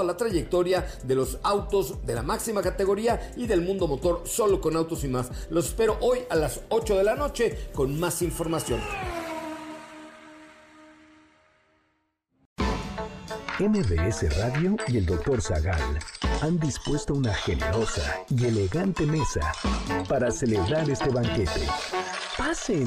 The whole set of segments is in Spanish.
toda la trayectoria de los autos de la máxima categoría y del mundo motor solo con autos y más. Los espero hoy a las 8 de la noche con más información. MBS Radio y el Dr. Zagal han dispuesto una generosa y elegante mesa para celebrar este banquete. Pasen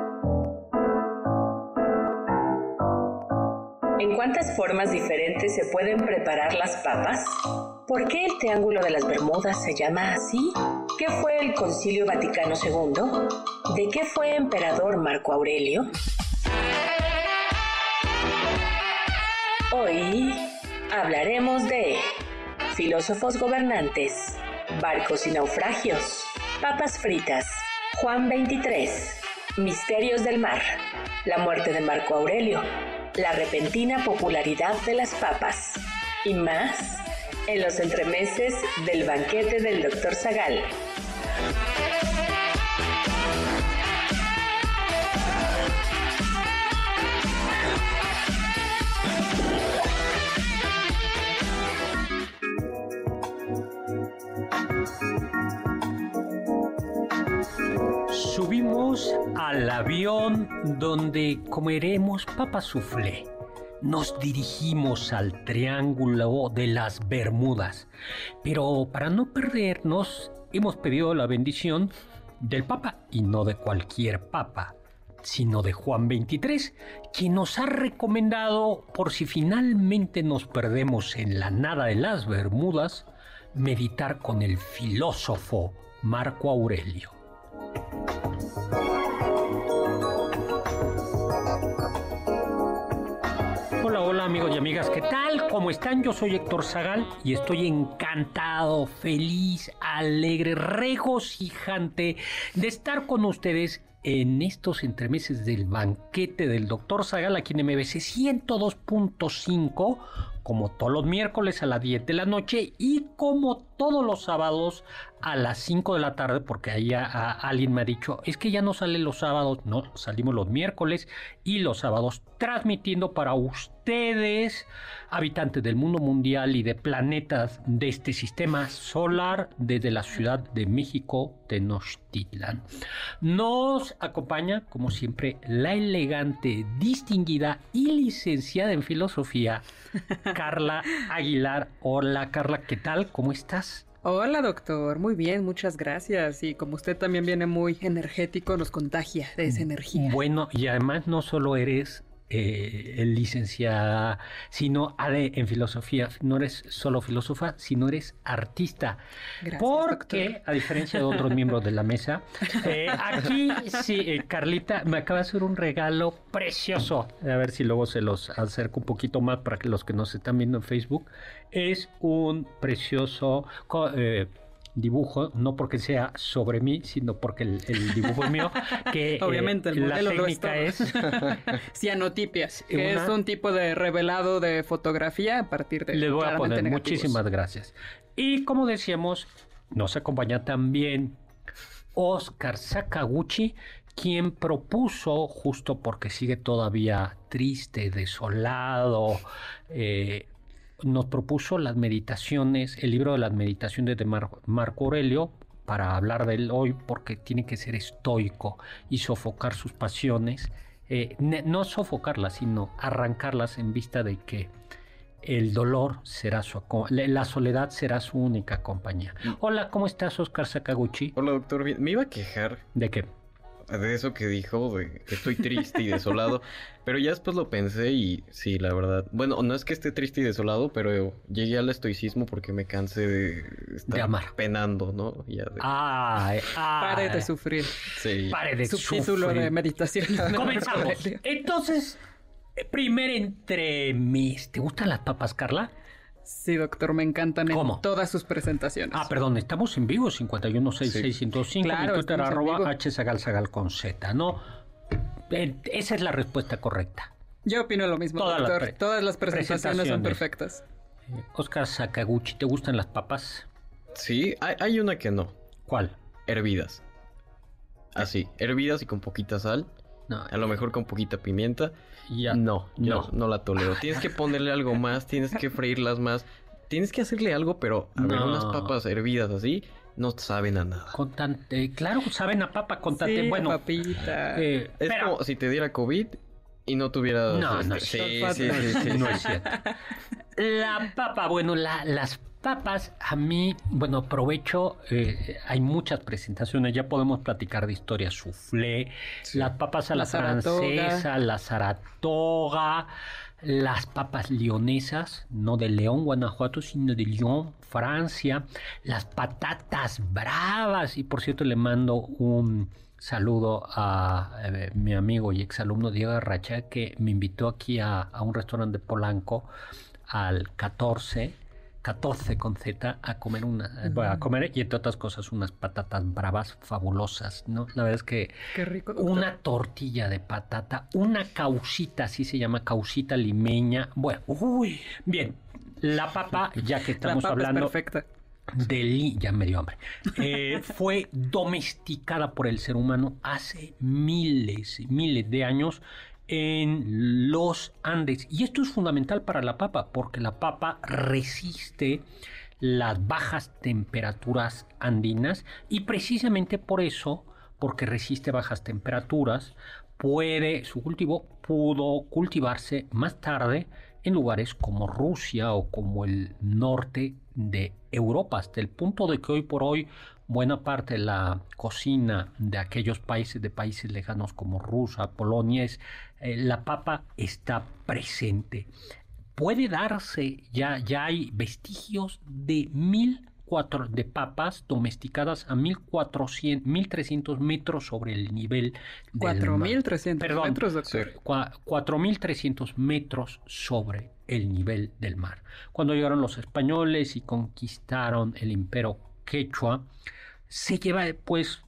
¿En cuántas formas diferentes se pueden preparar las papas? ¿Por qué el Triángulo de las Bermudas se llama así? ¿Qué fue el Concilio Vaticano II? ¿De qué fue emperador Marco Aurelio? Hoy hablaremos de filósofos gobernantes, barcos y naufragios, papas fritas, Juan 23, misterios del mar, la muerte de Marco Aurelio, la repentina popularidad de las papas y más en los entremeses del banquete del Dr. Zagal. Avión donde comeremos papa soufflé. Nos dirigimos al Triángulo de las Bermudas. Pero para no perdernos, hemos pedido la bendición del Papa y no de cualquier Papa sino de Juan 23, quien nos ha recomendado, por si finalmente nos perdemos en la nada de las Bermudas, meditar con el filósofo Marco Aurelio. Hola, hola amigos y amigas, ¿qué tal? ¿Cómo están? Yo soy Héctor Zagal y estoy encantado, feliz, alegre, regocijante de estar con ustedes en estos entremeses del banquete del Dr. Zagal aquí en MBC 102.5 como todos los miércoles a las 10 de la noche y como todos los sábados a las 5 de la tarde, porque ahí alguien me ha dicho, es que ya no salen los sábados, no, salimos los miércoles y los sábados transmitiendo para ustedes, habitantes del mundo mundial y de planetas de este sistema solar desde la Ciudad de México, Tenochtitlan. Nos acompaña, como siempre, la elegante, distinguida y licenciada en filosofía, Carla Aguilar. Hola Carla, ¿qué tal? ¿Cómo estás? Hola doctor, muy bien, muchas gracias. Y como usted también viene muy energético, nos contagia de esa energía. Bueno, y además no solo eres eh, licenciada, sino en filosofía. No eres solo filósofa, sino eres artista. Gracias, Porque, a diferencia de otros miembros de la mesa, eh, aquí sí, eh, Carlita me acaba de hacer un regalo precioso. A ver si luego se los acerco un poquito más para que los que nos están viendo en Facebook. Es un precioso eh, dibujo, no porque sea sobre mí, sino porque el, dibujo es mío, que eh, obviamente el la técnica es cianotipia, que es un tipo de revelado de fotografía a partir de Les voy a poner muchísimas gracias. Y como decíamos, nos acompaña también Oscar Sakaguchi, quien propuso, justo porque sigue todavía triste, desolado, eh, nos propuso las meditaciones, el libro de las meditaciones de Marco Aurelio, para hablar de él hoy, porque tiene que ser estoico y sofocar sus pasiones. Eh, no sofocarlas, sino arrancarlas en vista de que el dolor será su la soledad será su única compañía. Mm. Hola, ¿cómo estás, Oscar Sakaguchi? Hola, doctor. Me iba a quejar. ¿De qué? De eso que dijo, de que estoy triste y desolado. pero ya después lo pensé y sí, la verdad. Bueno, no es que esté triste y desolado, pero llegué al estoicismo porque me cansé de estar De amar. penando, ¿no? Ya de- Ay, ay. Pare de sufrir. sí. Pare de Subtítulo sufrir. de meditación. Comenzamos. Entonces, eh, primer entremis. ¿Te gustan las papas, Carla? Sí, doctor, me encantan todas sus presentaciones. Ah, perdón, estamos en vivo, 5166105, Claro, mi Twitter arroba vivo. hsagalsagal con Z, ¿no? Eh, esa es la respuesta correcta. Yo opino lo mismo, Todas las doctor. todas las presentaciones son perfectas. Eh, Oscar Sakaguchi, ¿te gustan las papas? Sí, hay, hay una que no. ¿Cuál? Hervidas. Así, hervidas y con poquita sal. No, A lo mejor con poquita pimienta. Ya. No, no, No. no la tolero. Tienes que ponerle algo más, tienes que freírlas más. Tienes que hacerle algo, pero a ver, No. unas papas hervidas así no saben a nada. Con tante, claro, saben a papa con tante, Sí, bueno, papita. eh, Es como si te diera COVID y no tuvieras... No, no este, es sí, sí, sí, sí, no es cierto. La papa, bueno, la- las papas, a mí, bueno, aprovecho, eh, hay muchas presentaciones, ya podemos platicar de historia soufflé, las papas a la, La Saratoga. francesa, la Saratoga, las papas leonesas, no de León, Guanajuato, sino de Lyon, Francia, las patatas bravas, y por cierto le mando un saludo a eh, mi amigo y exalumno Diego Arracha que me invitó aquí a, a un restaurante de Polanco al 14 14 con Z a comer una a comer y entre otras cosas unas patatas bravas fabulosas no la verdad es que Qué rico, una tortilla de patata una causita así se llama causita limeña bueno uy bien la papa ya que La estamos papa hablando es perfecta. de li- ya me dio hambre. Eh, fue domesticada por el ser humano hace miles miles de años en los Andes. Y esto es fundamental para la papa, porque la papa resiste las bajas temperaturas andinas y precisamente por eso, porque resiste bajas temperaturas, puede, su cultivo pudo cultivarse más tarde en lugares como Rusia o como el norte de Europa, hasta el punto de que hoy por hoy buena parte de la cocina de aquellos países, de países lejanos como Rusia, Polonia, es, eh, la papa está presente. Puede darse, ya, ya hay vestigios de mil cuatro de papas domesticadas a 1400, 1300 metros sobre el nivel del mar. 4.300 Perdón, metros, doctor. Cua- 4.300 metros sobre el nivel del mar. Cuando llegaron los españoles y conquistaron el imperio quechua, se lleva, pues,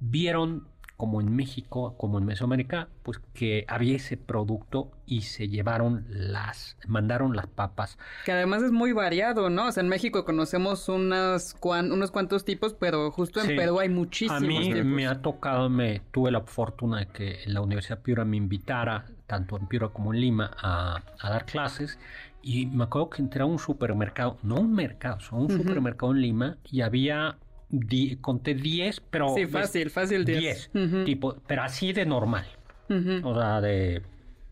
vieron como en México, como en Mesoamérica, pues que había ese producto y se llevaron las, mandaron las papas. Que además es muy variado, ¿no? O sea, en México conocemos unas cuan- unos cuantos tipos, pero justo en Sí. Perú hay muchísimos A mí tipos. me ha tocado, me tuve la fortuna de que la Universidad Piura me invitara, tanto en Piura como en Lima, a, a dar clases. Y me acuerdo que entré a un supermercado, no un mercado, sino un supermercado en Lima y había, di- conté 10, pero... Sí, fácil, fácil 10. 10, Ujú. tipo, pero así de normal. Ujú. O sea, de,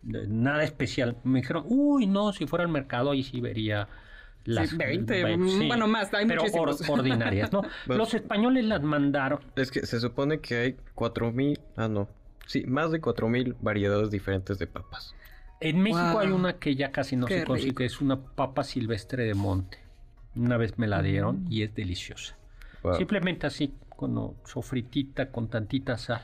de nada especial. Me dijeron, uy, no, si fuera al mercado ahí sí vería las... Sí, 20, ve- mm, bueno, más, hay pero muchísimos. ordinarias, ¿no? Bueno. Los españoles las mandaron, Es que se supone que hay 4000, ah no, sí, más de 4000 variedades diferentes de papas. En México Wow. hay una que ya casi no Qué se consigue, rico. es una papa silvestre de monte. Una vez me la dieron y es deliciosa. Wow. Simplemente así, con sofritita, con tantita sal.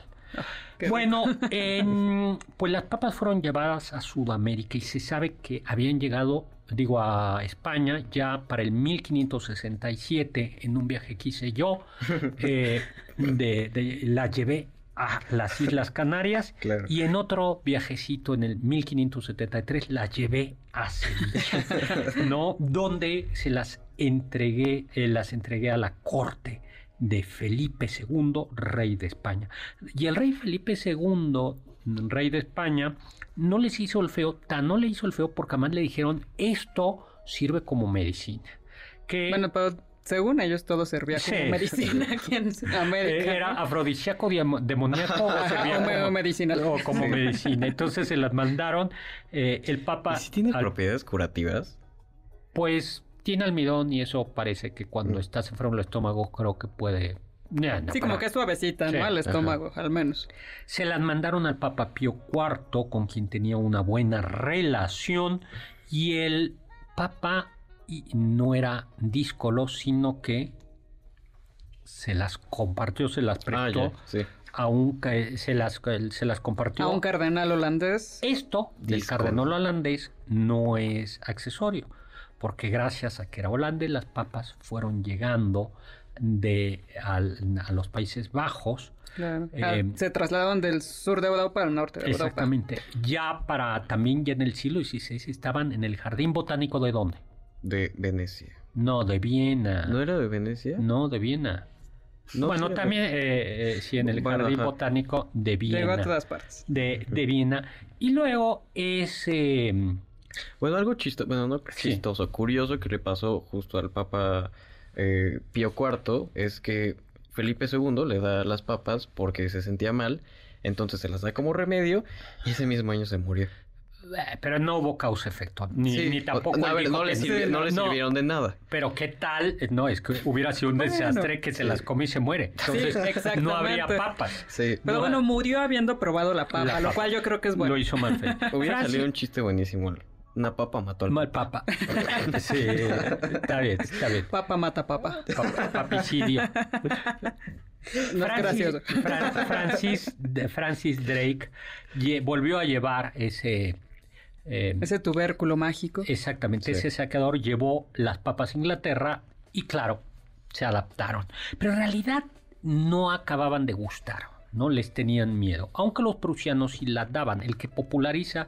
Qué bueno, en- pues las papas fueron llevadas a Sudamérica y se sabe que habían llegado, digo, a España ya para el 1567 en un viaje que hice yo. eh, de, de- la llevé a las Islas Canarias Claro. y en otro viajecito en el 1573 la llevé a Sevilla, ¿no? Donde se las entregué, eh, las entregué a la corte de Felipe II, rey de España. Y el rey Felipe II, rey de España, no les hizo el feo, tan no le hizo el feo porque además le dijeron, esto sirve como medicina. Que Bueno, pero según ellos todo servía como Sí. medicina aquí en América. era afrodisíaco, demoníaco o servía como, o medicinal. o como medicina. Entonces se las mandaron. eh, el Papa, ¿Y si tiene al- propiedades curativas? pues tiene almidón y eso parece que cuando estás enfermo del estómago creo que puede Ya, no, Sí, como que es suavecita, Sí, ¿no? Al ajá. estómago, al menos. Se las mandaron al Papa Pío IV, con quien tenía una buena relación, y el Papa y no era díscolo, sino que se las compartió, se las Ah, prestó ya, sí. a un se las se las compartió A un cardenal holandés. Esto del cardenal holandés no es accesorio, porque gracias a que era holandés, las papas fueron llegando de al- a los Países Bajos. Claro. Eh, Ah, se trasladaron del sur de Europa al norte de Europa. Exactamente. Ya para también ya en el siglo XVI estaban en el jardín botánico de dónde? De Venecia. No, de Viena. ¿No era de Venecia? No, de Viena. No, bueno, sí también eh, eh, sí en el Bueno, jardín ajá. botánico de Viena. Llegó a todas partes. de, de Viena. Y luego es eh, Bueno, algo chistoso, bueno, no Sí. chistoso, curioso que le pasó justo al Papa eh, Pío IV es que Felipe II le da las papas porque se sentía mal, entonces se las da como remedio y ese mismo año se murió. Eh, Pero no hubo causa-efecto, ni, Sí, ni tampoco. a ver, no le, que- sirvi- no le no, sirvieron de nada. Pero qué tal, Eh, no, es que hubiera sido un Bueno, desastre que se las come y se muere. Entonces exactamente. no habría papas. Sí, Pero No, bueno, murió habiendo probado la papa, La lo papa. cual yo creo que es bueno. Lo hizo mal hubiera salido un chiste buenísimo. Una papa mató al Mal papa. Sí, está bien, está bien. Papa mata papa. Pa- Papicidio. No. Fran- Francis, de- Francis Drake volvió a llevar ese... eh, Ese tubérculo mágico. Exactamente, Sí. ese saqueador llevó las papas a Inglaterra y claro, se adaptaron. Pero en realidad no acababan de gustar, no les tenían miedo, aunque los prusianos sí las daban. El que populariza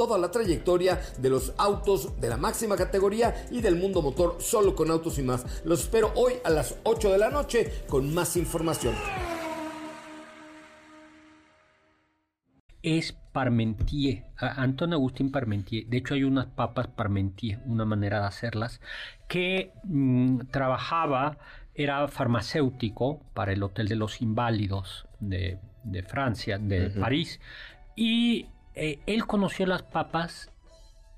toda la trayectoria de los autos de la máxima categoría y del mundo motor solo con autos y más. Los espero hoy a las 8 de la noche con más información. es Parmentier, Anton Agustín Parmentier. De hecho, hay unas papas Parmentier, una manera de hacerlas, que mm, trabajaba, era farmacéutico para el Hotel de los Inválidos de, de Francia, de. París, y eh, él conoció las papas.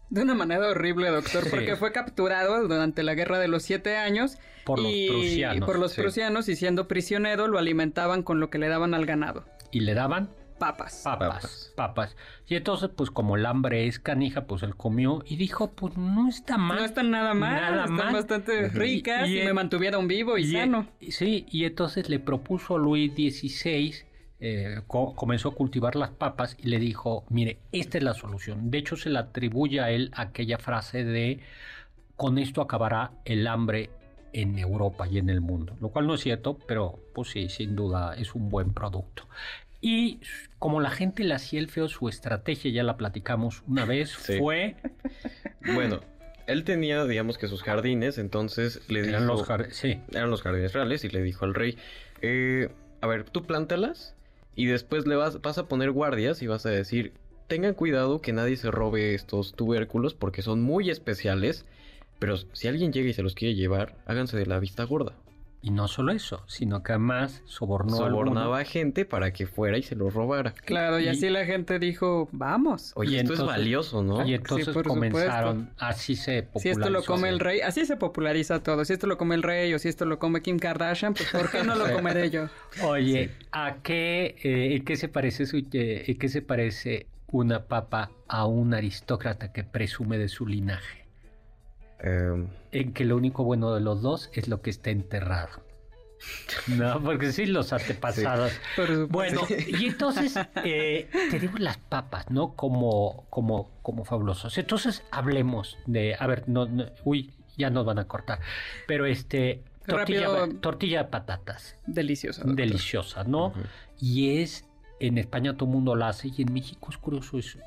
De una manera horrible, doctor, Sí. porque fue capturado durante la Guerra de los Siete Años. Por los y- prusianos, Por los sí. prusianos y siendo prisionero lo alimentaban con lo que le daban al ganado. Y le daban Papas. papas, Papas. Y entonces, pues como el hambre es canija, pues él comió y dijo, pues no está mal. No están nada mal, Nada están mal. bastante ricas y, Y- y- me mantuvieron vivo y, Y, sano. Sí, y entonces le propuso a Luis XVI, eh, co- comenzó a cultivar las papas y le dijo, mire, esta es la solución. De hecho, se le atribuye a él aquella frase de, con esto acabará el hambre en Europa y en el mundo, lo cual no es cierto, pero pues sí, sin duda es un buen producto. Y como la gente le hacía el feo, su estrategia, ya la platicamos una vez, Sí. fue... Bueno, él tenía, digamos que sus jardines, entonces le dijo... Eran los jar- sí, eran los jardines reales y le dijo al rey, eh, a ver, tú plántalas y después le vas, a poner guardias y vas a decir, tengan cuidado que nadie se robe estos tubérculos porque son muy especiales, pero si alguien llega y se los quiere llevar, háganse de la vista gorda. Y no solo eso, sino que además sobornó. Sobornaba a gente para que fuera y se los robara. Claro, y, y- así la gente dijo, vamos. Oye, Y esto entonces- es valioso, ¿no? Y entonces por comenzaron, así se popularizó. Si esto lo come el rey, así se populariza todo. Si esto lo come el rey o si esto lo come Kim Kardashian, pues ¿por qué no lo comeré yo? Oye, ¿a qué, eh, qué se parece su- eh, qué se parece una papa a un aristócrata que presume de su linaje? Em, En que lo único bueno de los dos es lo que está enterrado. No, porque sí, los antepasados. Bueno, y entonces eh, tenemos las papas, ¿no? Como, como, como fabulosos. Entonces hablemos de, a ver, no, no- uy, ya nos van a cortar, pero este tortilla, Rápido. tortilla de patatas, Delicioso. doctor. deliciosa, ¿no? Y es en España todo el mundo la hace y en México es curioso, es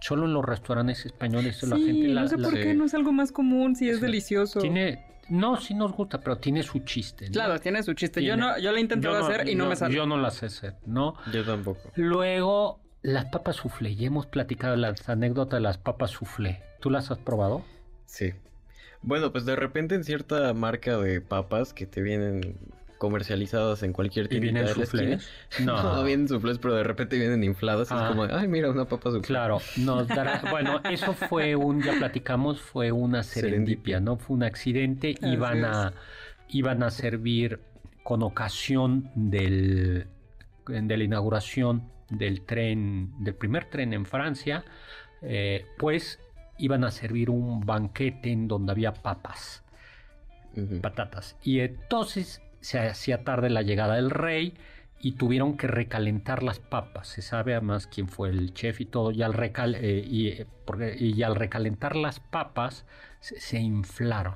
Solo en los restaurantes españoles la Sí, gente la, no sé la- por Sí. qué no es algo más común si es Sí. delicioso. tiene no sí nos gusta, pero tiene su chiste. ¿no? Claro, tiene su chiste. Yo no, yo lo he intentado hacer y no, me sale. Yo no las sé hacer, ¿no? Yo tampoco. Luego, las papas soufflé. Ya hemos platicado las anécdotas de las papas soufflé. ¿Tú las has probado? Sí. Bueno, pues de repente en cierta marca de papas que te vienen comercializadas en cualquier ¿Y tienda vienen de la esquina. soufflés? No, No. vienen soufflés, pero de repente vienen infladas. y Ah. es como, ay, mira, una papa soufflé. Claro, nos dará. Bueno, eso fue un, ya platicamos, fue una serendipia, Serendipia. ¿no? Fue un accidente. Así Iban a, iban a servir con ocasión del, de la inauguración del tren, del primer tren en Francia, eh, pues iban a servir un banquete en donde había papas. Patatas. Y entonces se hacía tarde la llegada del rey y tuvieron que recalentar las papas. Se sabe además quién fue el chef y todo. Y al, recal- eh, y, eh, porque- y al recalentar las papas se, se inflaron.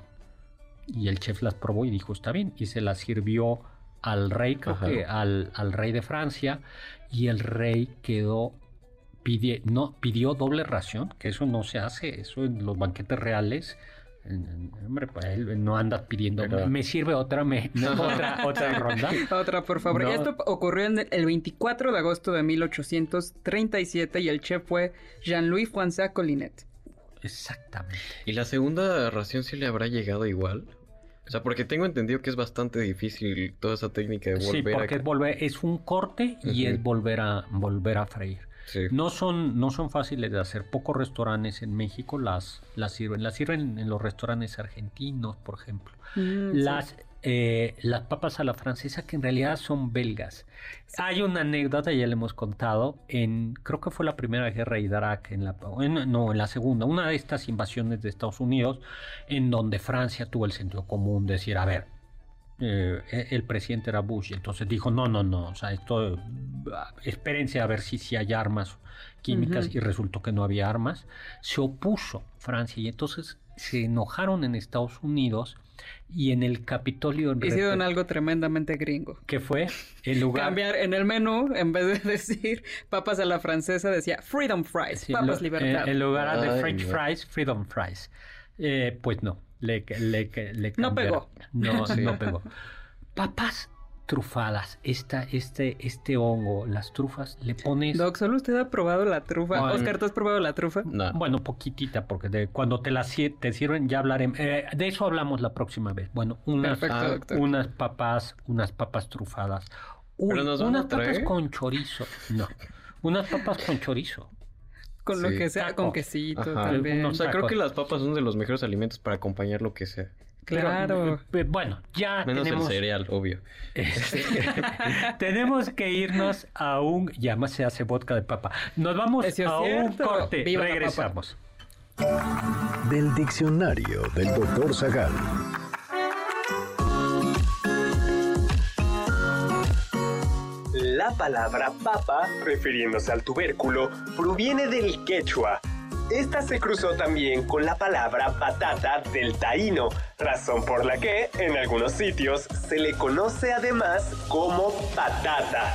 Y el chef las probó y dijo, está bien. Y se las sirvió al rey, creo que al, al rey de Francia. Y el rey quedó... pide- no, pidió doble ración, que eso no se hace, eso en los banquetes reales Hombre, pues él no anda pidiendo. Pero- Me sirve otra, me, otra, otra ronda. Otra, por favor. No. Esto ocurrió en el 24 de agosto de 1837 y el chef fue Jean-Louis François Collinet. Exactamente. ¿Y la segunda ración sí le habrá llegado igual? O sea, porque tengo entendido que es bastante difícil toda esa técnica de Sí, volver porque a... es, volver, es un corte y es volver a, volver a freír. Sí. No son, no son fáciles de hacer. Pocos restaurantes en México las, las sirven. Las sirven en los restaurantes argentinos, por ejemplo. Mm, sí. Las, eh, las papas a la francesa, que en realidad son belgas. Hay una anécdota, ya le hemos contado, en creo que fue la primera guerra de Irak, en la, en- no, en la segunda, una de estas invasiones de Estados Unidos, en donde Francia tuvo el sentido común de decir, a ver, eh, el presidente era Bush, y entonces dijo, no, no, no, o sea, esto, espérense a ver si, si hay armas químicas, Ujú. y resultó que no había armas, se opuso Francia, y entonces se enojaron en Estados Unidos, y en el Capitolio... Hicieron algo tremendamente gringo. que fue en lugar Cambiar en el menú, en vez de decir papas a la francesa, decía Freedom Fries, Sí, papas lo- libertad. En, lugar de French fries, Freedom Fries. Eh, pues no, le, le, le No pegó. No, Sí. no pegó. Papas trufadas, esta, este, este hongo, las trufas, le pones... Doc, ¿solo usted ha probado la trufa? Bueno. Oscar, ¿tú has probado la trufa? No. Bueno, poquitita, porque de, cuando te las sir- te sirven ya hablaremos. eh, de eso hablamos la próxima vez. Bueno, unas, Perfecto, ah, doctor. unas papas, unas papas trufadas. Uy, ¿Pero nos van unas papas con chorizo. No, unas papas con chorizo. Con lo que sea, Taco. con quesito Ajá. también. O sea, creo que las papas son de los mejores alimentos para acompañar lo que sea. Claro. eh, bueno, ya Menos tenemos, el cereal, obvio. Este, tenemos que irnos a un. Ya más se hace vodka de papa. Nos vamos Eso a un corte. Viva. Regresamos. Del diccionario del doctor Zagal. La palabra papa, refiriéndose al tubérculo, proviene del quechua. Esta se cruzó también con la palabra patata del taíno, razón por la que en algunos sitios se le conoce además como patata.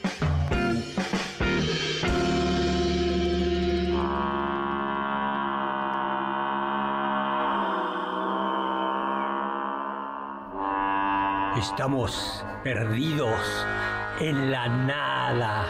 Estamos perdidos en la nada.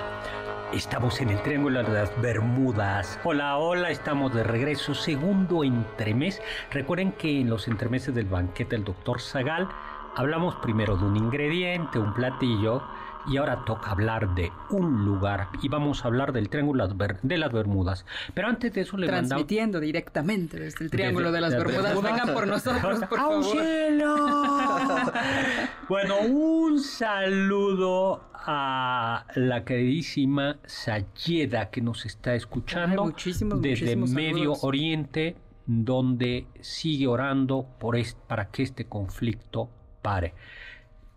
Estamos en el Triángulo de las Bermudas. Hola, hola, estamos de regreso. Segundo entremés. Recuerden que en los entremeses del banquete del doctor Zagal hablamos primero de un ingrediente, un platillo, y ahora toca hablar de un lugar. Y vamos a hablar del Triángulo de las Bermudas. Pero antes de eso le mandamos... Transmitiendo directamente desde el Triángulo Desde- de las Bermudas. Vengan por nosotros, por favor. Bueno, un saludo a la queridísima Sayeda que nos está escuchando Ay, muchísimos, desde muchísimos Medio. Oriente, donde sigue orando por es- para que este conflicto pare.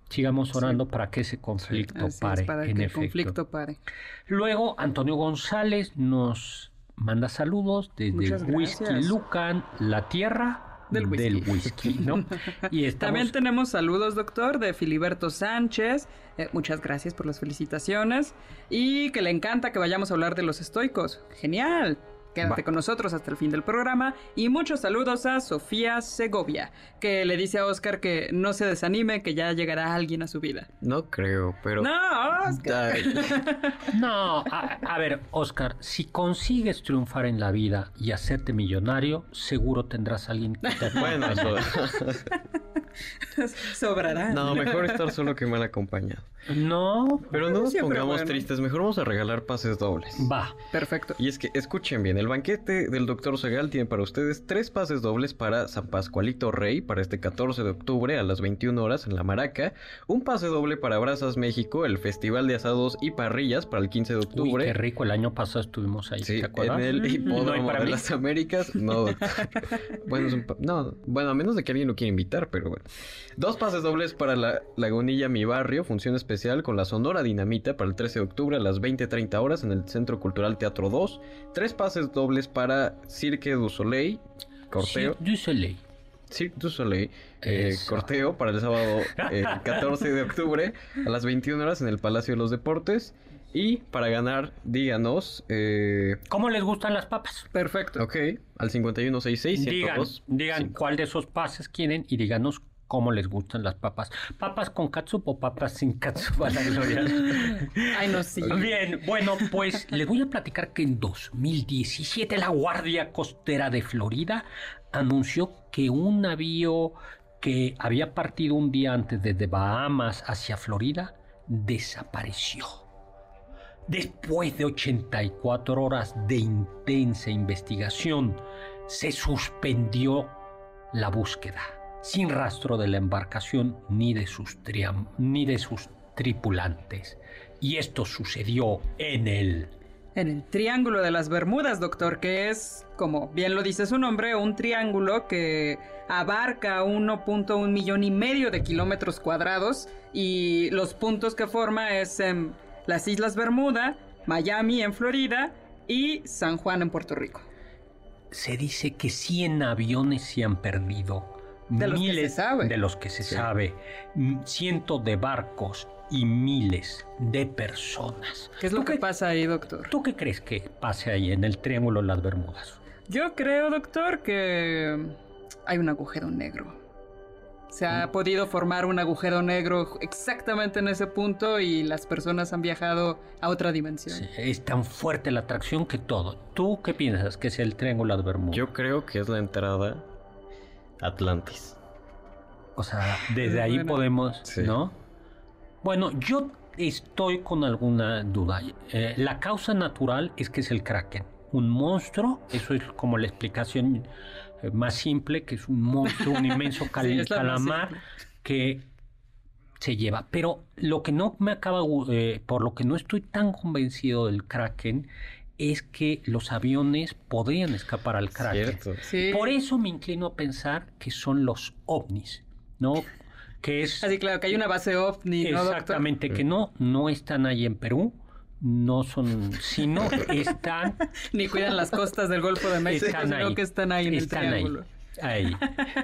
Sigamos orando para que ese conflicto Así es, pare, para en que el efecto. conflicto pare. Luego, Antonio González nos manda saludos desde Whisky. Lucan, la tierra Del whisky. whisky, ¿no? Y estamos... También tenemos saludos, doctor, de Filiberto Sánchez. Eh, muchas gracias por las felicitaciones. Y que le encanta que vayamos a hablar de los estoicos. Genial. Quédate Va. con nosotros hasta el fin del programa. Y muchos saludos a Sofía Segovia, que le dice a Oscar que no se desanime, que ya llegará alguien a su vida. No creo, pero... No, Oscar. No, a, a ver, Oscar, si consigues triunfar en la vida y hacerte millonario, seguro tendrás a alguien que te bueno, eso... Sobrará. No, mejor estar solo que mal acompañado. No, Pero no nos pongamos bueno. tristes, mejor vamos a regalar pases dobles. va. Perfecto. Y es que escuchen bien, el banquete del Dr. Segal tiene para ustedes tres pases dobles para San Pascualito Rey para este 14 de octubre a las 21 horas en La Maraca, un pase doble para Brazas México, el Festival de Asados y Parrillas para el 15 de Uy, octubre. qué rico, el año pasado estuvimos ahí, Sí, ¿te acuerdas? en el No, ¿y hipódromo para de mí? las Américas, no, doctor. bueno, es un pa- no, bueno, a menos de que alguien lo quiera invitar, pero bueno. Dos pases dobles para la Lagunilla Mi Barrio, función especial con la Sonora Dinamita para el 13 de octubre a las 20.30 horas en el Centro Cultural Teatro 2. Tres pases dobles para Cirque du Soleil, corteo. Cirque du Soleil. Cirque du Soleil, eh, corteo para el sábado eh, 14 de octubre a las 21 horas en el Palacio de los Deportes. Y para ganar, díganos, eh, ¿Cómo les gustan las papas? Perfecto. ok, al 5166 Digan, 102 digan cuál de esos pases quieren y díganos cómo les gustan las papas. ¿Papas con catsup o papas sin catsup a la gloria? Ay, no, sí. Bien, bueno, pues les voy a platicar que en 2017 la Guardia Costera de Florida anunció que un navío que había partido un día antes desde Bahamas hacia Florida desapareció. Después de 84 horas de intensa investigación, se suspendió la búsqueda, sin rastro de la embarcación ni de sus, triam- ni de sus tripulantes. Y esto sucedió en el... En el Triángulo de las Bermudas, doctor, que es, como bien lo dice su nombre, un triángulo que abarca 1.1 millón y medio de kilómetros cuadrados y los puntos que forma es en las Islas Bermuda, Miami en Florida y San Juan en Puerto Rico. Se dice que 100 aviones se han perdido. De los que se sabe. De los que se sabe. mm, Cientos de barcos y miles de personas. ¿Qué es lo ¿Tú que pasa ahí, doctor? ¿Tú qué crees que pase ahí en el Triángulo de las Bermudas? Yo creo, doctor, que hay un agujero negro. Se ha podido formar un agujero negro exactamente en ese punto y las personas han viajado a otra dimensión. Sí, es tan fuerte la atracción que todo. ¿Tú qué piensas que es el Triángulo de las Bermudas? Yo creo que es la entrada Atlantis. O sea, desde ahí Bueno. podemos, Sí. ¿no? Bueno, yo estoy con alguna duda. Eh, la causa natural es que es el kraken. Un monstruo, eso es como la explicación eh, más simple, que es un monstruo, un inmenso cal- Sí, calamar que se lleva. Pero lo que no me acaba, eh, por lo que no estoy tan convencido del kraken, es que los aviones podrían escapar al. Sí. Por eso me inclino a pensar que son los ovnis, ¿no? Que es Así claro, que hay una base ovni, exactamente que no, no están ahí en Perú, no son, sino están, Ni cuidan las costas del Golfo de México, están sino ahí, que están ahí en están el ahí, triángulo. ahí.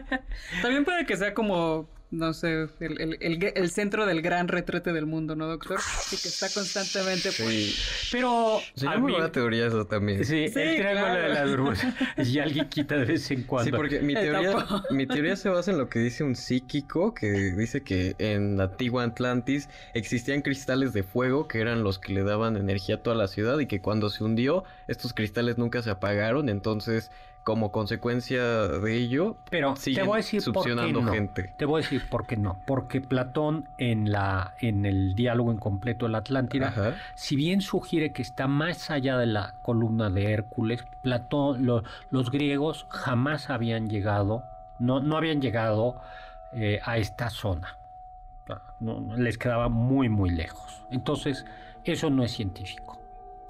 También puede que sea como no sé, el, el- el- el centro del gran retrete del mundo, ¿no, doctor? Y que está constantemente... pues, Sí. Pero Sería a muy mí- buena teoría eso también. Sí, Sí, el triángulo claro. de las Bermudas. Y alguien quita de vez en cuando. Sí, porque mi teoría, mi teoría se basa en lo que dice un psíquico que dice que en la antigua Atlantis existían cristales de fuego que eran los que le daban energía a toda la ciudad y que cuando se hundió estos cristales nunca se apagaron, entonces como consecuencia de ello Pero te voy a decir por qué succionando no. gente. Te voy a decir por qué no. Porque Platón en la en el diálogo incompleto de la Atlántida, Ajá. si bien sugiere que está más allá de la columna de Hércules, Platón, lo- los griegos jamás habían llegado, no, no habían llegado eh, a esta zona. No, no, les quedaba muy, muy lejos. Entonces, eso no es científico.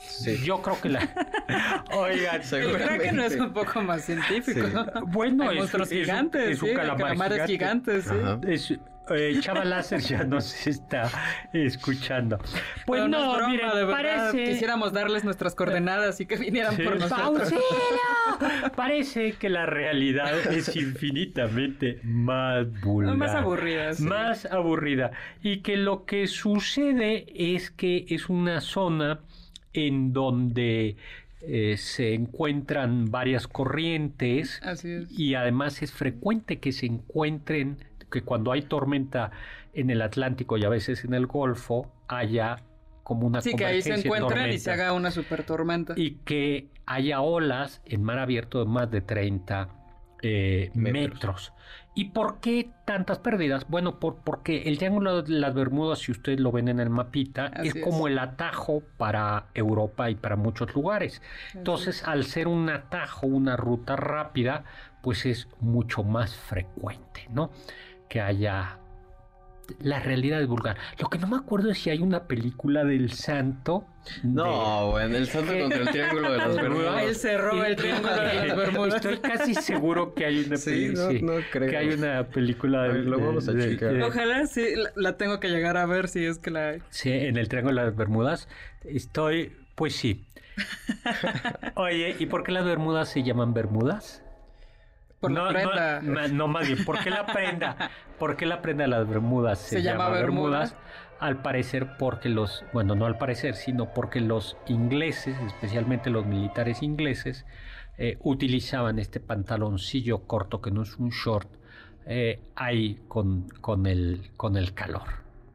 Sí. Yo creo que la. Oigan, El Seguramente. Kraken no es un poco más científico, Sí. ¿no? Bueno, Hay es, monstruos es gigantes, es un sí, calamar calamares gigante. gigantes, sí. Ajá. Es, eh, Chava Láser ya nos está escuchando. Pues Pero no, es broma, miren, de verdad. parece... Quisiéramos darles nuestras coordenadas y que vinieran Sí, por nosotros. ¡Auxilio! Parece que la realidad es infinitamente más vulgar. Más aburridas. sí. Más aburrida. Y que lo que sucede es que es una zona en donde eh, se encuentran varias corrientes Así es. y además es frecuente que se encuentren, que cuando hay tormenta en el Atlántico y a veces en el Golfo, haya como una Sí, que ahí se encuentran y se haga una super tormenta. y que haya olas en mar abierto de más de 30 eh, metros. Metros. ¿Y por qué tantas pérdidas? Bueno, por, porque el Triángulo de las Bermudas, si ustedes lo ven en el mapita, es es. como el atajo para Europa y para muchos lugares. Entonces, al ser un atajo, una ruta rápida, pues es mucho más frecuente, ¿no? Que haya... La realidad es vulgar. Lo que no me acuerdo es si hay una película del santo. de- No, bueno, el santo contra el triángulo de las Bermudas. Él se roba el triángulo de las Bermudas. Estoy casi seguro que hay una Sí, no- sí, no creo. que hay una película A de, ver, lo de- vamos a de- checar. de- Ojalá sí, la, la tengo que llegar a ver si es que la hay. sí, en el Triángulo de las Bermudas. Estoy, pues sí. Oye, ¿y por qué las Bermudas se llaman Bermudas? Por no, la prenda. No, no, más bien, ¿por qué la prenda? ¿Por qué la prenda de las Bermudas se, Se llama Bermuda. Al parecer porque los, bueno, no al parecer, sino porque los ingleses, especialmente los militares ingleses, eh, utilizaban este pantaloncillo corto que no es un short, eh, ahí con, con, el, con el calor.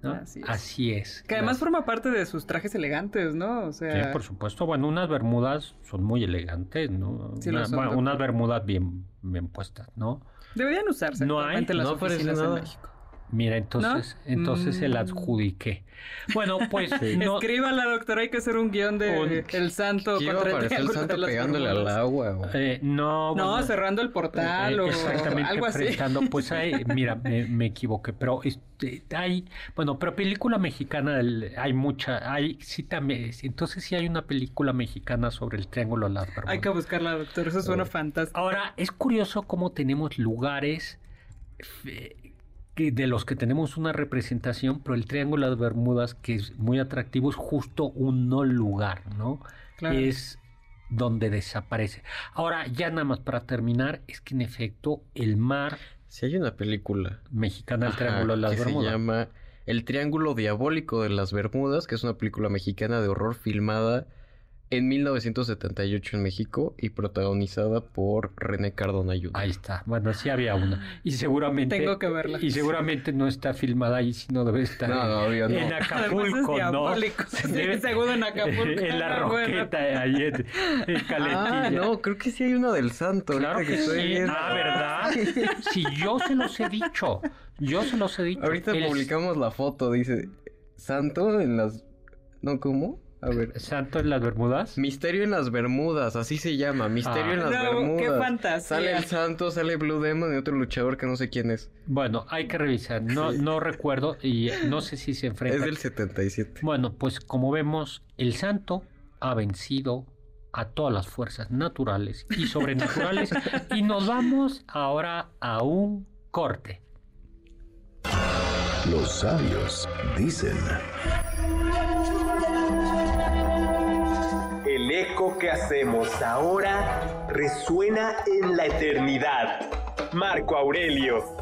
¿No? Así es. Así es. Que además forma parte de sus trajes elegantes, ¿no? O sea, Sí, por supuesto. Bueno, unas bermudas son muy elegantes, ¿no? Sí lo Una- son, bueno, unas bermudas bien, bien puestas, ¿no? deberían usarse No hay, en las no ofrecen oficinas en. México. Mira, entonces, entonces se la Mm. adjudiqué. Bueno, pues no, Escríbala, doctor, hay que hacer un guion de Un- El Santo ¿Qué iba a contra el el santo pegándole al agua? o- eh, no, No, bueno, cerrando el portal eh, o exactamente algo así. enfrentando, pues hay, mira, me, me equivoqué, pero este, hay, bueno, pero película mexicana hay mucha, hay, sí también, entonces sí hay una película mexicana sobre el Triángulo Bermudas. Hay que buscarla, doctor, eso suena fantástico. Ahora, es curioso cómo tenemos lugares eh, que- de los que tenemos una representación, pero el Triángulo de las Bermudas, que es muy atractivo, es justo un no lugar, ¿no? Claro. Es donde desaparece. Ahora, ya nada más para terminar, es que en efecto el mar Si hay una película mexicano, el ajá, Triángulo de las que Bermudas. se llama El Triángulo Diabólico de las Bermudas, que es una película mexicana de horror filmada en 1978 en México y protagonizada por René Cardona Jr. Ahí está. Bueno, sí había una. Y seguramente. Tengo que verla. Y seguramente no está filmada ahí, sino debe estar No, en, no, obvio no. en Acapulco, ¿no? Sí, seguro en Acapulco. en la Ah, bueno. roqueta, ahí en, en Calentilla. Ah, no, creo que sí hay una del santo. Claro que estoy sí. viendo. Ah, ¿verdad? Si yo se los he dicho. Yo se los he dicho. Ahorita El publicamos la foto, dice Santo en las... No, ¿cómo? A ver. Santo en las Bermudas. Misterio en las Bermudas, así se llama. Misterio Ah. en las No, Bermudas. qué fantasía. Sale el santo, sale Blue Demon y otro luchador que no sé quién es. Bueno, hay que revisar. No, no recuerdo y no sé si se enfrenta. Es del 77. Bueno, pues como vemos, el santo ha vencido a todas las fuerzas naturales y sobrenaturales y nos vamos ahora a un corte. Los sabios dicen. eco que hacemos ahora resuena en la eternidad. Marco Aurelio.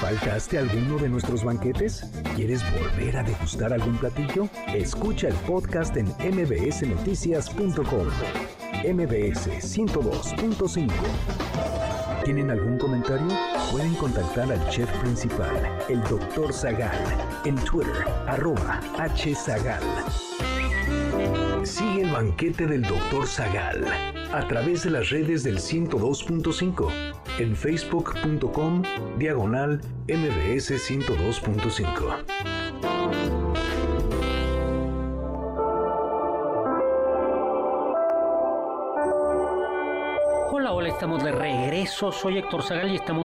¿Faltaste alguno de nuestros banquetes? ¿Quieres volver a degustar algún platillo? Escucha el podcast en mbsnoticias.com. MBS 102.5. ¿Tienen algún comentario? Pueden contactar al chef principal, el Dr. Zagal, en Twitter, arroba hzagal. Sigue el banquete del Dr. Zagal a través de las redes del 102.5 en facebook.com diagonal mbs 102.5. Hola, estamos de regreso. Soy Héctor Zagal y estamos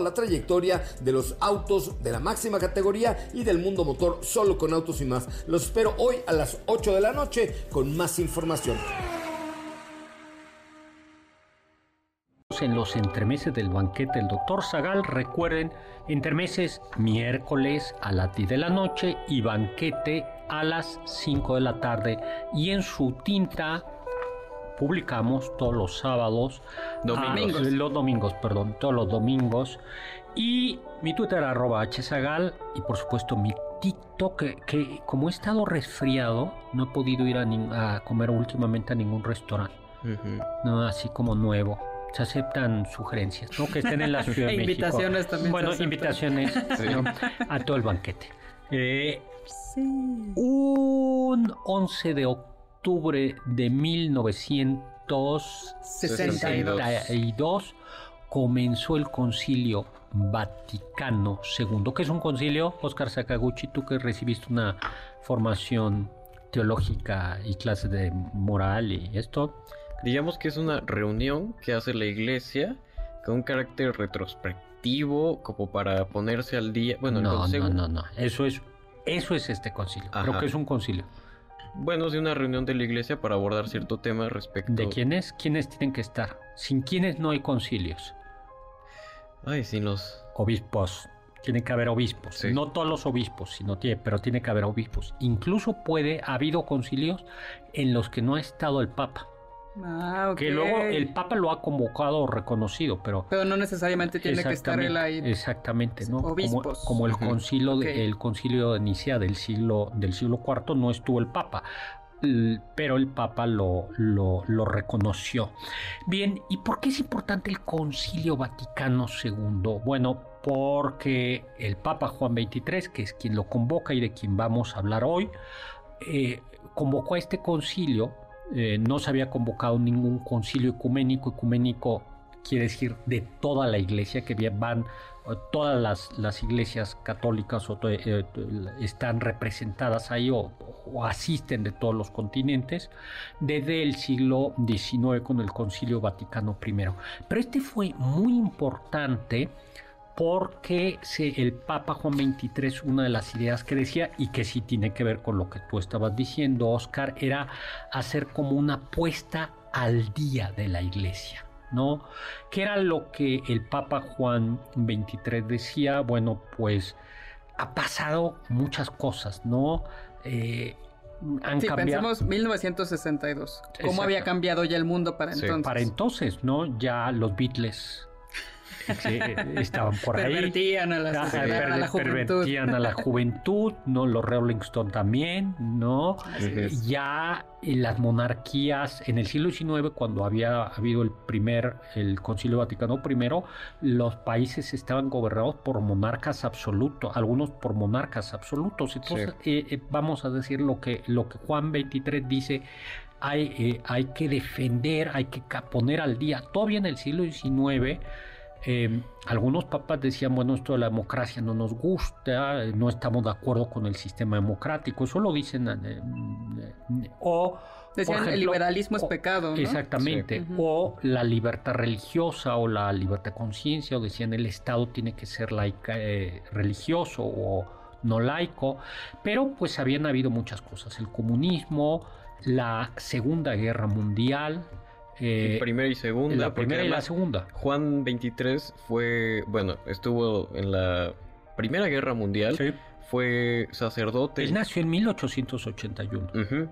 la trayectoria de los autos de la máxima categoría y del mundo motor solo con autos y más. Los espero hoy a las 8 de la noche con más información. en los entremeses del banquete del doctor Zagal. Recuerden, entremeses miércoles a las 10 de la noche y banquete a las 5 de la tarde. Y en su tinta publicamos todos los sábados. Domingos. ah, los domingos, perdón, todos los domingos. Y mi Twitter arroba hzagal y por supuesto mi TikTok, que, que como he estado resfriado, no he podido ir a, comer últimamente a ningún restaurante. No, así como nuevo. Se aceptan sugerencias, ¿no? Que estén en la Ciudad de E México. invitaciones también Bueno, invitaciones Sí. ¿no? a todo el banquete. Eh, un 11 de octubre de 1962 comenzó el concilio Vaticano II. ¿Qué es un concilio? Oscar Sakaguchi, tú que recibiste una formación teológica y clases de moral y esto, Digamos que es una reunión que hace la iglesia con un carácter retrospectivo como para ponerse al día. Bueno, el no, consejo- no, no, no. Eso es, eso es este concilio. Creo que es un concilio. Bueno, es de una reunión de la iglesia para abordar cierto tema respecto. ¿De quiénes? ¿Quiénes tienen que estar? Sin quiénes no hay concilios. Ay, sin los. Obispos. Tiene que haber obispos. Sí. No todos los obispos, sino tiene, pero tiene que haber obispos. Incluso puede, ha habido concilios en los que no ha estado el Papa. Ah. Que luego el Papa lo ha convocado o reconocido, pero Pero no necesariamente tiene que estar él ahí. Exactamente, ¿no? Como, Obispos. como el concilio de, el concilio de Nicea del siglo del siglo IV no estuvo el Papa, pero el Papa lo, lo, lo reconoció. Bien, ¿y por qué es importante el Concilio Vaticano II? Bueno, porque el Papa Juan XXIII, que es quien lo convoca y de quien vamos a hablar hoy, eh, convocó a este concilio. Eh, no se había convocado ningún concilio ecuménico. Ecuménico quiere decir de toda la iglesia, que van eh, todas las, las iglesias católicas o eh, están representadas ahí o, o asisten de todos los continentes desde el siglo XIX con el Concilio Vaticano I. Pero este fue muy importante porque el Papa Juan XXIII, una de las ideas que decía, y que sí tiene que ver con lo que tú estabas diciendo, Oscar, era hacer como una puesta al día de la iglesia. ¿No? Que era lo que el Papa Juan XXIII decía, bueno, pues ha pasado muchas cosas, ¿no? Eh, han Sí, cambiado. pensemos 1962. ¿Cómo Exacto. había cambiado ya el mundo para Sí, entonces? Para entonces, ¿no? Ya los Beatles sí, estaban por ahí. Pervertían a la, Ajá, sociedad, a la perver- juventud. pervertían a la juventud, ¿no? Los Rolling Stone también, ¿no? Ya eh, las monarquías, en el siglo XIX, cuando había habido el primer, el Concilio Vaticano I, los países estaban gobernados por monarcas absolutos, algunos por monarcas absolutos. Entonces, eh, eh, vamos a decir lo que, lo que Juan XXIII dice, hay, eh, hay que defender, hay que poner al día. Todavía en el siglo XIX, eh, algunos papas decían, bueno, esto de la democracia no nos gusta, no estamos de acuerdo con el sistema democrático, eso lo dicen, eh, o... Decían, el liberalismo es pecado. ¿no? Exactamente. O la libertad religiosa o la libertad de conciencia, o decían el Estado tiene que ser laica, eh, religioso o no laico. Pero pues habían habido muchas cosas. El comunismo, la Segunda Guerra Mundial. Eh, primera y segunda. La primera y la segunda. Juan 23 fue, bueno, estuvo en la Primera Guerra Mundial. Sí. Fue sacerdote. Él nació en 1881. Ujú.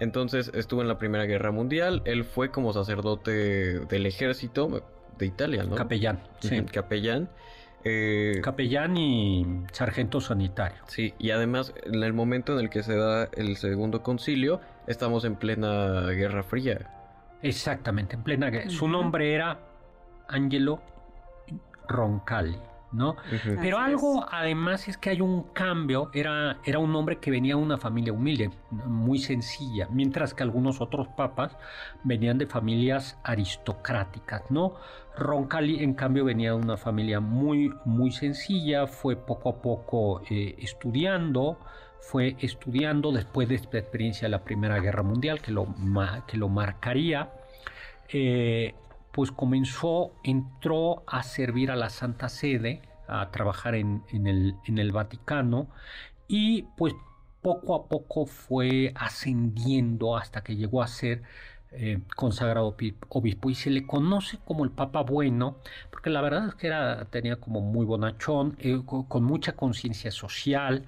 Entonces estuvo en la Primera Guerra Mundial. Él fue como sacerdote del ejército de Italia, ¿no? Capellán. Sí. Capellán. Eh, Capellán y sargento sanitario. sí, y además en el momento en el que se da el segundo concilio, estamos en plena Guerra Fría. Exactamente, en plena guerra. Su nombre era Angelo Roncalli, ¿no? Pero Así algo además es que hay un cambio, era, era un hombre que venía de una familia humilde, muy sencilla, mientras que algunos otros papas venían de familias aristocráticas, ¿no? Roncalli en cambio venía de una familia muy, muy sencilla, fue poco a poco eh, estudiando, fue estudiando después de esta experiencia de la Primera Guerra Mundial que lo, que lo marcaría. Eh, pues comenzó, entró a servir a la Santa Sede, a trabajar en, el, en el Vaticano y pues poco a poco fue ascendiendo hasta que llegó a ser eh, consagrado obispo y se le conoce como el Papa Bueno, porque la verdad es que era, tenía como muy bonachón, eh, co- con mucha conciencia social,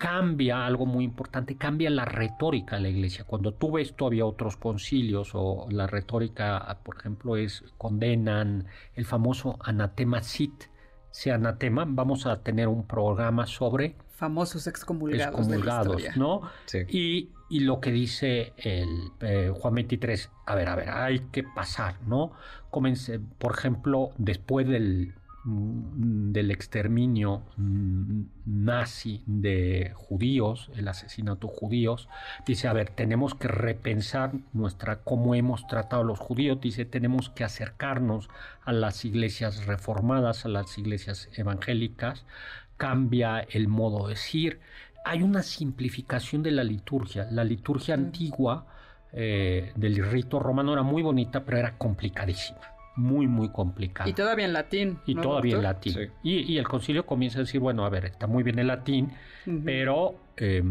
cambia algo muy importante, cambia la retórica de la iglesia. Cuando tú ves todavía otros concilios o la retórica, por ejemplo, es condenan el famoso anatema sit, se anatema, vamos a tener un programa sobre Famosos excomulgados, de la excomulgados. ¿no? Sí. Y, y lo que dice el eh, Juan 23, a ver, a ver, hay que pasar, ¿no? Comencé, por ejemplo, después del, del exterminio mm, nazi de judíos, el asesinato de judíos, dice, a ver, tenemos que repensar nuestra cómo hemos tratado a los judíos, dice, tenemos que acercarnos a las iglesias reformadas, a las iglesias evangélicas, cambia el modo de decir, hay una simplificación de la liturgia. La liturgia antigua eh, del rito romano era muy bonita, pero era complicadísima. Muy, muy complicada. Y todavía en latín. Y ¿no, todavía en latín. Sí. Y, y el concilio comienza a decir, bueno, a ver, está muy bien el latín, pero eh,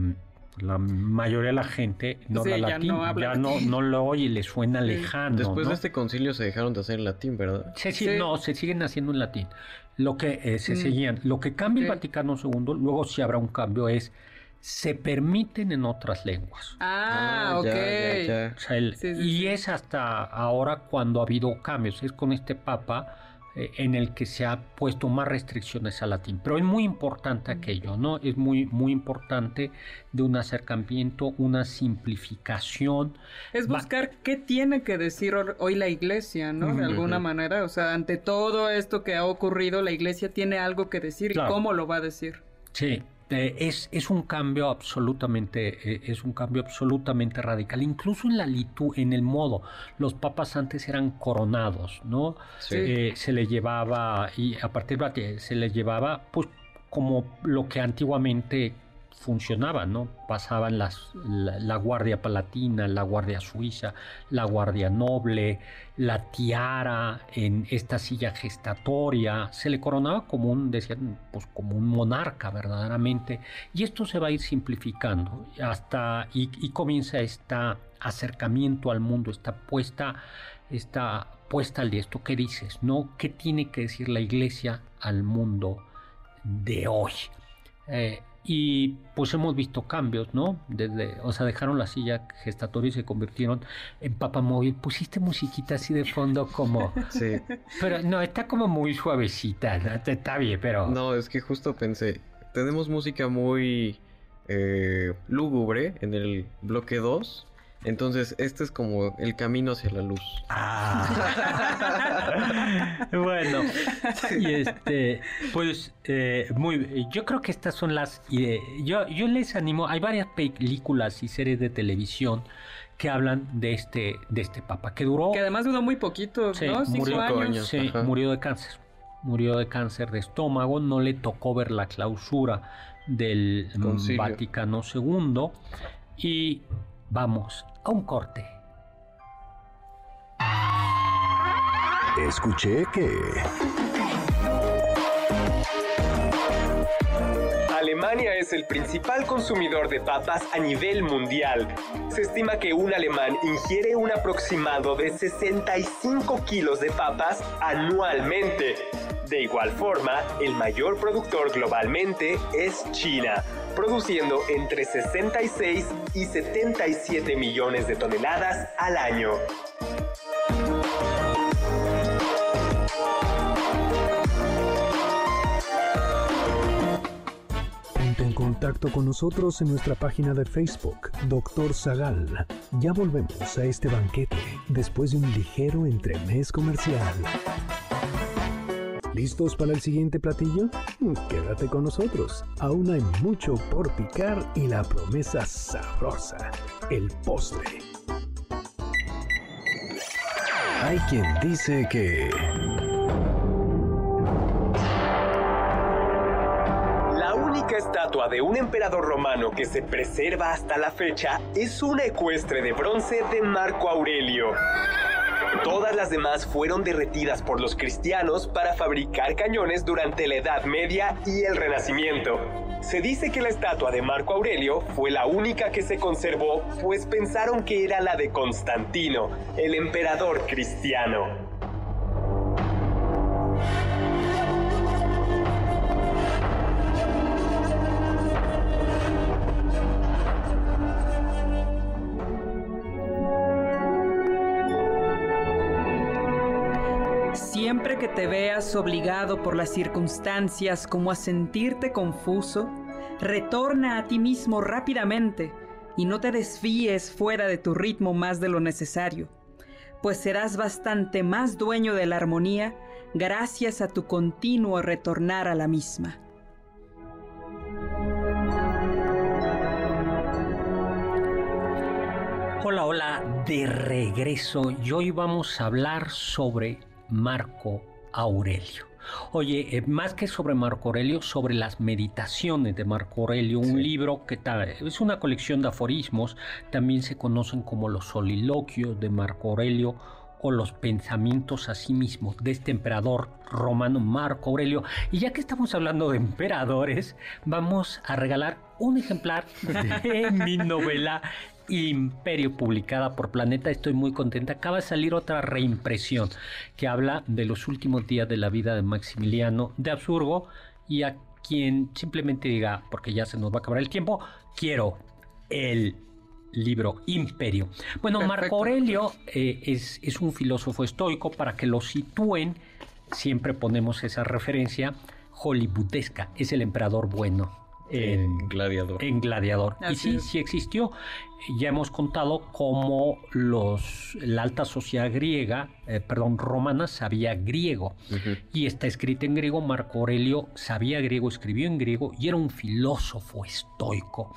la mayoría de la gente no Sí, habla ya latín, no habla ya no, latín. no lo oye, le suena Sí. lejano. Después ¿no? de este concilio se dejaron de hacer en latín, ¿verdad? Se Sí. No, se siguen haciendo en latín. Lo que eh, se Mm. seguían. Lo que cambia el. Vaticano II, luego sí habrá un cambio, es se permiten en otras lenguas. Ah, ok. ya, ya, ya. O sea, el- Sí, sí, y sí. es hasta ahora cuando ha habido cambios. Es con este Papa eh, en el que se ha puesto más restricciones al latín. Pero es muy importante aquello, ¿no? Es muy, muy importante de un acercamiento, una simplificación. Es Va- buscar qué tiene que decir hoy la iglesia, ¿no? De alguna manera. O sea, ante todo esto que ha ocurrido, la iglesia tiene algo que decir Claro. y cómo lo va a decir. Sí, eh, es, es un cambio absolutamente, eh, es un cambio absolutamente radical. Incluso en la litu, en el modo, los papas antes eran coronados, ¿no? Sí. Eh, se le llevaba y a partir de se le llevaba, pues, como lo que antiguamente funcionaba, ¿no? Pasaban las, la, guardia palatina, la guardia suiza, la guardia noble, la tiara en esta silla gestatoria, se le coronaba como un, decían, pues como un monarca verdaderamente, y esto se va a ir simplificando hasta y, comienza este acercamiento al mundo, esta puesta, esta puesta al de esto que dices, ¿no? ¿Qué tiene que decir la iglesia al mundo de hoy? Eh, y pues hemos visto cambios, ¿no? Desde, o sea, dejaron la silla gestatoria y se convirtieron en papa móvil. Pusiste musiquita así de fondo como... Sí. Pero no, está como muy suavecita, ¿no? está bien, pero... No, es que justo pensé, tenemos música muy eh, lúgubre en el bloque 2, entonces este es como el camino hacia la luz. Ah. bueno, y este, pues, eh, muy, yo creo que estas son las, eh, yo, yo les animo, hay varias películas y series de televisión que hablan de este, de este papa, que duró, Que además duró muy poquito, Sí, ¿no? Cinco murió años. años. sí, ajá. murió de cáncer. murió de cáncer de estómago, no le tocó ver la clausura del Concilio. Vaticano II y vamos a un corte. Escuché que... Alemania es el principal consumidor de papas a nivel mundial. Se estima que un alemán ingiere un aproximado de 65 kilos de papas anualmente. De igual forma, el mayor productor globalmente es China, produciendo entre 66 y 77 millones de toneladas al año. Ponte en contacto con nosotros en nuestra página de Facebook, Doctor Zagal. Ya volvemos a este banquete después de un ligero entremés comercial. ¿Listos para el siguiente platillo? Quédate con nosotros. Aún hay mucho por picar y la promesa sabrosa, el postre. Hay quien dice que... La única estatua de un emperador romano que se preserva hasta la fecha es una ecuestre de bronce de Marco Aurelio. Todas las demás fueron derretidas por los cristianos para fabricar cañones durante la Edad Media y el Renacimiento. Se dice que la estatua de Marco Aurelio fue la única que se conservó, pues pensaron que era la de Constantino, el emperador cristiano. Siempre que te veas obligado por las circunstancias como a sentirte confuso, retorna a ti mismo rápidamente y no te desvíes fuera de tu ritmo más de lo necesario, pues serás bastante más dueño de la armonía gracias a tu continuo retornar a la misma. Hola, hola, de regreso. Y hoy vamos a hablar sobre Marco Aurelio. Oye, eh, más que sobre Marco Aurelio, sobre las meditaciones de Marco Aurelio, un libro que es una colección de aforismos, también se conocen como los soliloquios de Marco Aurelio o los pensamientos a sí mismo de este emperador romano Marco Aurelio. Y ya que estamos hablando de emperadores, vamos a regalar un ejemplar de mi novela Imperio, publicada por Planeta. Estoy muy contenta. Acaba de salir otra reimpresión que habla de los últimos días de la vida de Maximiliano de Absurgo y a quien simplemente diga, porque ya se nos va a acabar el tiempo, quiero el libro Imperio. Bueno, Marco. Aurelio eh, es, es un filósofo estoico, para que lo sitúen, siempre ponemos esa referencia hollywoodesca, es el emperador bueno. En En, Gladiador. en Gladiador. y sí, es. sí existió. Ya hemos contado cómo los, la alta sociedad griega, eh, perdón, romana, sabía griego. Y está escrito en griego. Marco Aurelio sabía griego, escribió en griego y era un filósofo estoico.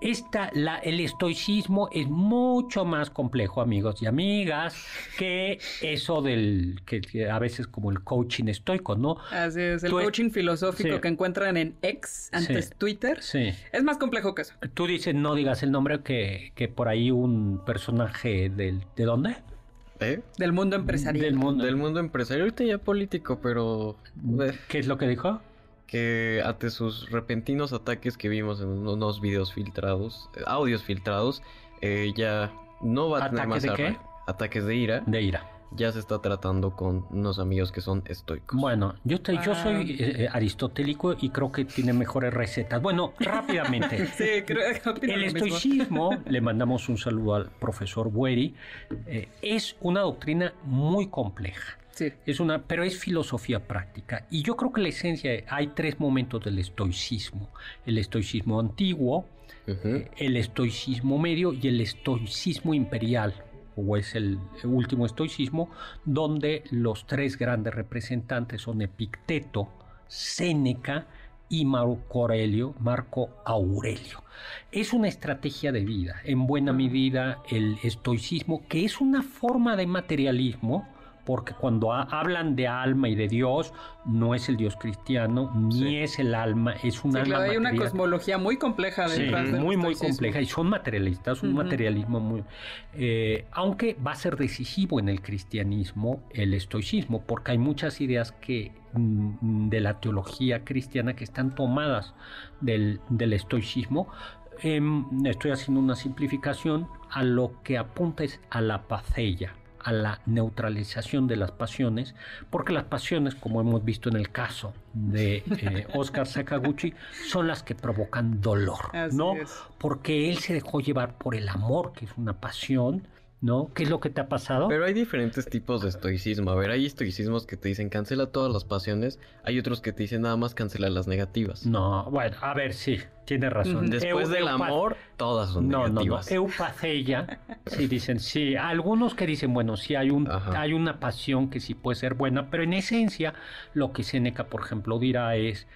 Esta, la, el estoicismo es mucho más complejo, amigos y amigas, que eso del que, que a veces como el coaching estoico, ¿no? Así es, el Tú- coaching filosófico Sí. que encuentran en X, antes Sí. Twitter, Sí. es más complejo que eso. Tú dices, no digas el nombre, que, que por ahí un personaje del... ¿De dónde? ¿Eh? Del mundo empresarial. Del mundo. Del mundo empresarial, ahorita ya político, pero ¿Qué es lo que dijo? Que ante sus repentinos ataques que vimos en unos videos filtrados, eh, audios filtrados, eh, ya no va a tener ¿Ataques más de qué? ataques de ira. De ira. Ya se está tratando con unos amigos que son estoicos. Bueno, yo, estoy, yo Ah. soy eh, aristotélico y creo que tiene mejores recetas. Bueno, rápidamente. Sí, creo que El estoicismo, le mandamos un saludo al profesor Bueri, eh, es una doctrina muy compleja. Sí. Es una, pero es filosofía práctica. Y yo creo que la esencia, hay tres momentos del estoicismo. El estoicismo antiguo, Ujú. el estoicismo medio y el estoicismo imperial, o es el último estoicismo, donde los tres grandes representantes son Epicteto, Séneca y Marco Aurelio, Marco Aurelio. Es una estrategia de vida, en buena medida el estoicismo, que es una forma de materialismo, porque cuando ha- hablan de alma y de Dios, no es el Dios cristiano, ni Sí. es el alma, es un Sí, alma claro, hay una cosmología muy compleja Sí, detrás del muy, muy compleja. Y son materialistas, un materialismo muy... eh, aunque va a ser decisivo en el cristianismo el estoicismo, porque hay muchas ideas que mm, de la teología cristiana que están tomadas del, del estoicismo. Em, estoy haciendo una simplificación a lo que apunta es a la paceia, a la neutralización de las pasiones, porque las pasiones, como hemos visto en el caso de eh, Oscar Sakaguchi, son las que provocan dolor, Así ¿no? es. Porque él se dejó llevar por el amor, que es una pasión, ¿no? ¿Qué es lo que te ha pasado? Pero hay diferentes tipos de estoicismo. A ver, hay estoicismos que te dicen cancela todas las pasiones. Hay otros que te dicen nada más cancela las negativas. No, bueno, a ver, sí, tienes razón. Después Eu- del amor, todas son No, no, no. negativas. Eupaceia, sí dicen, sí. Algunos que dicen, bueno, sí hay, un, Ajá. hay una pasión que sí puede ser buena, pero en esencia lo que Seneca, por ejemplo, dirá es,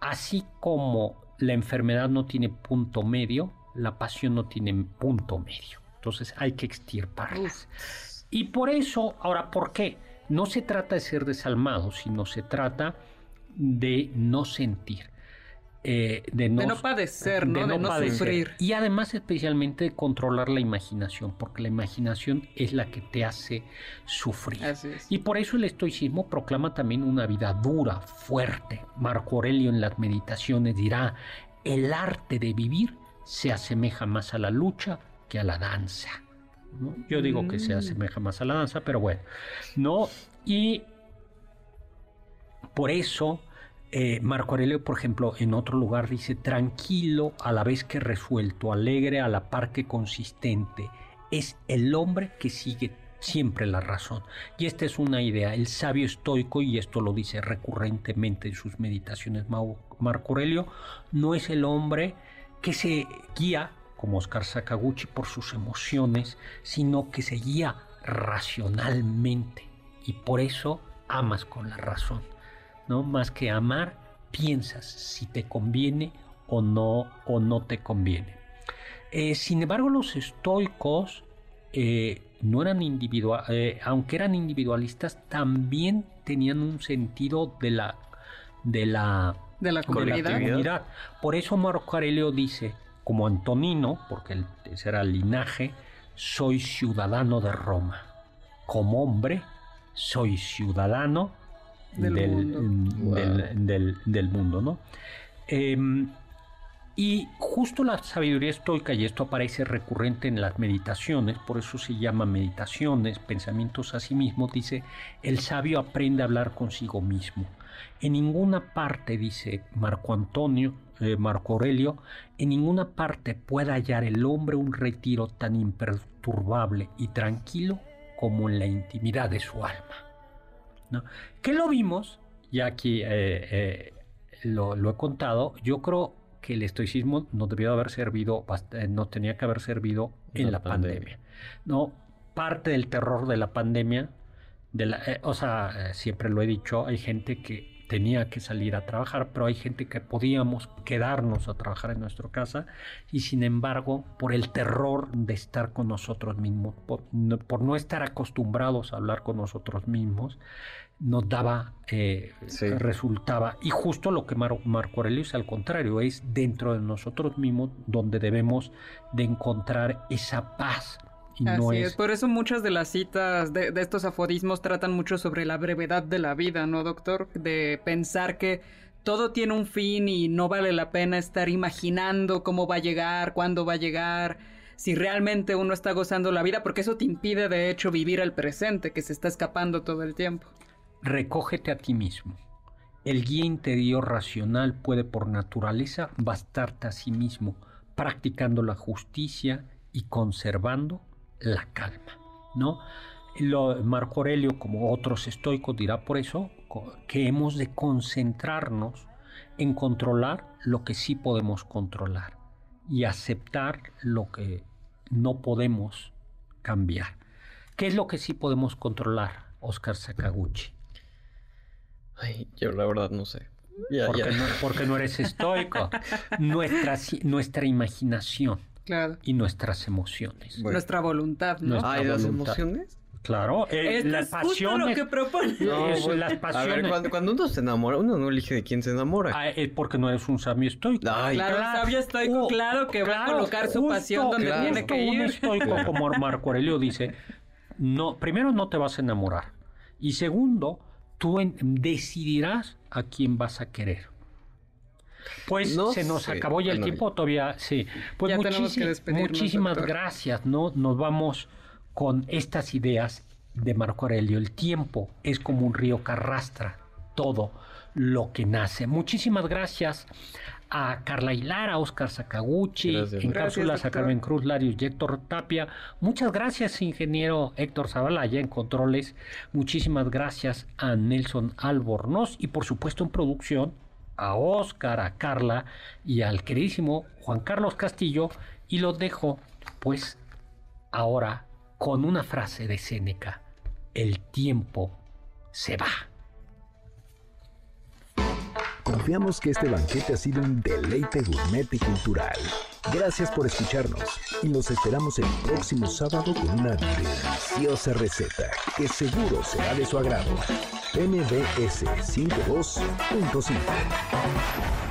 así como la enfermedad no tiene punto medio, la pasión no tiene punto medio. Entonces hay que extirparlas. Y por eso, ahora, ¿por qué? No se trata de ser desalmado, sino se trata de no sentir. eh, de, no, De no padecer, ¿no? De no sufrir. Y además especialmente de controlar la imaginación, porque la imaginación es la que te hace sufrir. Y por eso el estoicismo proclama también una vida dura, fuerte. Marco Aurelio en las meditaciones dirá, el arte de vivir se asemeja más a la lucha que a la danza. ¿no? Yo digo que se Mm. asemeja más a la danza, pero bueno, ¿no? Y por eso eh, Marco Aurelio, por ejemplo, en otro lugar dice, tranquilo a la vez que resuelto, alegre a la par que consistente, es el hombre que sigue siempre la razón. Y esta es una idea, el sabio estoico, y esto lo dice recurrentemente en sus meditaciones Marco Aurelio, no es el hombre que se guía, como Oscar Sakaguchi, por sus emociones, sino que se guía racionalmente. Y por eso amas con la razón. ¿no? Más que amar, piensas si te conviene o no, o no te conviene. Eh, sin embargo, los estoicos eh, no eran individuales, aunque eran individualistas, también tenían un sentido de la, de la, De la de la comunidad. Por eso Marco Aurelio dice, como Antonino, porque él- ese era el linaje, soy ciudadano de Roma. Como hombre, soy ciudadano Del del, mundo. mm, del- del- del mundo, ¿no? Em, y justo la sabiduría estoica, y esto aparece recurrente en las meditaciones, por eso se llama meditaciones, pensamientos a sí mismo, dice, el sabio aprende a hablar consigo mismo. En ninguna parte, dice Marco Antonio, eh, Marco Aurelio, en ninguna parte puede hallar el hombre un retiro tan imperturbable y tranquilo como en la intimidad de su alma. ¿no? Que lo vimos, ya aquí eh, eh, lo, lo he contado, yo creo que el estoicismo no debió haber servido, no tenía que haber servido en La la pandemia. pandemia. No, parte del terror de la pandemia, de la, eh, o sea, eh, siempre lo he dicho, hay gente que tenía que salir a trabajar, pero hay gente que podíamos quedarnos a trabajar en nuestra casa y sin embargo, por el terror de estar con nosotros mismos, por no, por no estar acostumbrados a hablar con nosotros mismos, nos daba, eh, Sí. resultaba, y justo lo que Mar- Marco Aurelio es al contrario, es dentro de nosotros mismos donde debemos de encontrar esa paz. Y Así no es. es, por eso muchas de las citas de, de estos aforismos tratan mucho sobre la brevedad de la vida, ¿no, doctor? De pensar que todo tiene un fin y no vale la pena estar imaginando cómo va a llegar, cuándo va a llegar, si realmente uno está gozando la vida, porque eso te impide de hecho vivir el presente, que se está escapando todo el tiempo. recógete a ti mismo. El guía interior racional puede por naturaleza bastarte a sí mismo, practicando la justicia y conservando la calma, ¿no? Lo- Marco Aurelio, como otros estoicos, dirá por eso que hemos de concentrarnos en controlar lo que sí podemos controlar y aceptar lo que no podemos cambiar. ¿Qué es lo que sí podemos controlar, Oscar Sakaguchi? Ay, yo la verdad no sé. Porque. No, porque no eres estoico. nuestra, nuestra imaginación Claro. y nuestras emociones. Bueno. Nuestra voluntad, ¿no? Nuestra- Ay, las voluntad. emociones. Claro, eh, Esto las es justo pasiones. lo que propone. No, es pues, las A ver, pasiones. cuando, cuando uno se enamora, uno no elige de quién se enamora. Ah, es porque no eres un sabio estoico. Ay, Claro, el sabio estoico, Oh, claro que va a colocar su pasión donde claro. tiene que justo Un ir. estoico como Marco Aurelio dice, no, primero no te vas a enamorar y segundo, tú en- decidirás a quién vas a querer. Pues No se nos sé. acabó ya el Bueno, tiempo, todavía sí. Pues Ya que muchísimas doctor. gracias, ¿no? Nos vamos con estas ideas de Marco Aurelio. El tiempo es como un río que arrastra todo lo que nace. Muchísimas gracias a Carla Hilara, a Oscar Sakaguchi, Gracias. en Gracias, cápsulas a. Carmen Cruz Larios y Héctor Tapia. Muchas gracias, ingeniero Héctor Zabalaya, en controles. Muchísimas gracias a Nelson Albornoz y, por supuesto, en producción a Oscar, a Carla y al queridísimo Juan Carlos Castillo. Y los dejo, pues, ahora con una frase de Séneca: El tiempo se va. Confiamos que este banquete ha sido un deleite gourmet y cultural. Gracias por escucharnos y los esperamos el próximo sábado con una deliciosa receta que seguro será de su agrado. MBS 52.5